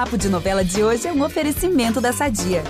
Papo de Novela de hoje é um oferecimento da Sadia.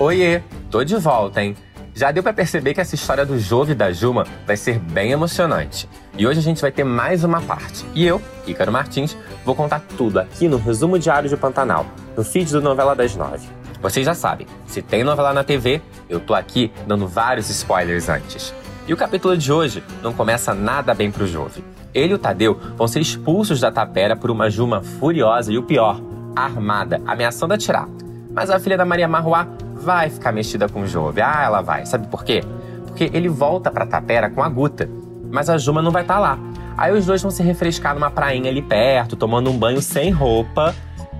Oiê, tô de volta, hein? Já deu para perceber que essa história do Jove e da Juma vai ser bem emocionante. E hoje a gente vai ter mais uma parte. E eu, Ícaro Martins, vou contar tudo aqui no Resumo Diário de Pantanal, no feed do Novela das Nove. Vocês já sabem, se tem novela na TV, eu tô aqui dando vários spoilers antes. E o capítulo de hoje não começa nada bem pro Jove. Ele e o Tadeu vão ser expulsos da tapera por uma Juma furiosa e o pior, armada, ameaçando atirar. Mas a filha da Maria Marroá vai ficar mexida com o Jove. Ah, ela vai. Sabe por quê? Porque ele volta pra tapera com a Guta, mas a Juma não vai estar tá lá. Aí os dois vão se refrescar numa prainha ali perto, tomando um banho sem roupa,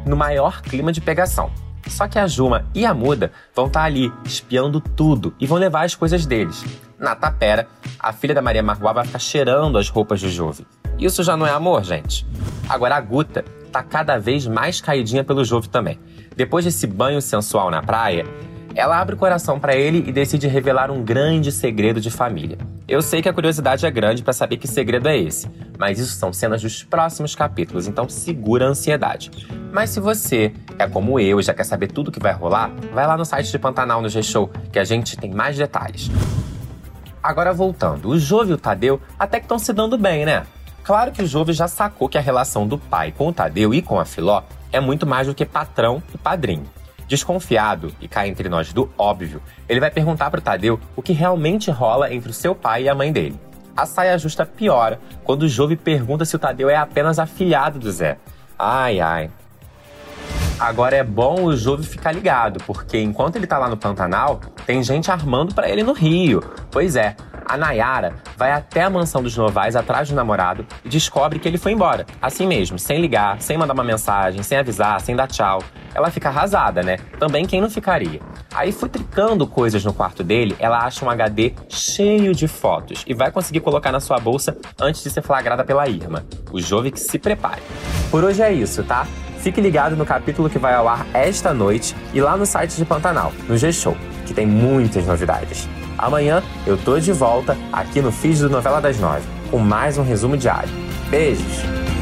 no maior clima de pegação. Só que a Juma e a Muda vão estar tá ali, espiando tudo, e vão levar as coisas deles. Na tapera, a filha da Maria Marguá vai ficar cheirando as roupas do Jove. Isso já não é amor, gente. Agora a Guta tá cada vez mais caidinha pelo Jove também. Depois desse banho sensual na praia, ela abre o coração para ele e decide revelar um grande segredo de família. Eu sei que a curiosidade é grande para saber que segredo é esse, mas isso são cenas dos próximos capítulos, então segura a ansiedade. Mas se você é como eu e já quer saber tudo que vai rolar, vai lá no site de Pantanal no G-Show, que a gente tem mais detalhes. Agora voltando, o Jove e o Tadeu até que estão se dando bem, né? Claro que o Jove já sacou que a relação do pai com o Tadeu e com a Filó é muito mais do que patrão e padrinho. Desconfiado e cá entre nós do óbvio, ele vai perguntar para o Tadeu o que realmente rola entre o seu pai e a mãe dele. A saia justa piora quando o Jove pergunta se o Tadeu é apenas afilhado do Zé. Ai, ai. Agora é bom o Jove ficar ligado, porque enquanto ele tá lá no Pantanal, tem gente armando para ele no Rio. Pois é, a Nayara vai até a mansão dos Novais atrás do namorado e descobre que ele foi embora. Assim mesmo, sem ligar, sem mandar uma mensagem, sem avisar, sem dar tchau. Ela fica arrasada, né? Também quem não ficaria? Aí, futricando coisas no quarto dele, ela acha um HD cheio de fotos e vai conseguir colocar na sua bolsa antes de ser flagrada pela Irma. O que se prepare. Por hoje é isso, tá? Fique ligado no capítulo que vai ao ar esta noite e lá no site de Pantanal, no G-Show, que tem muitas novidades. Amanhã eu tô de volta aqui no feed do Novela das Nove, com mais um resumo diário. Beijos!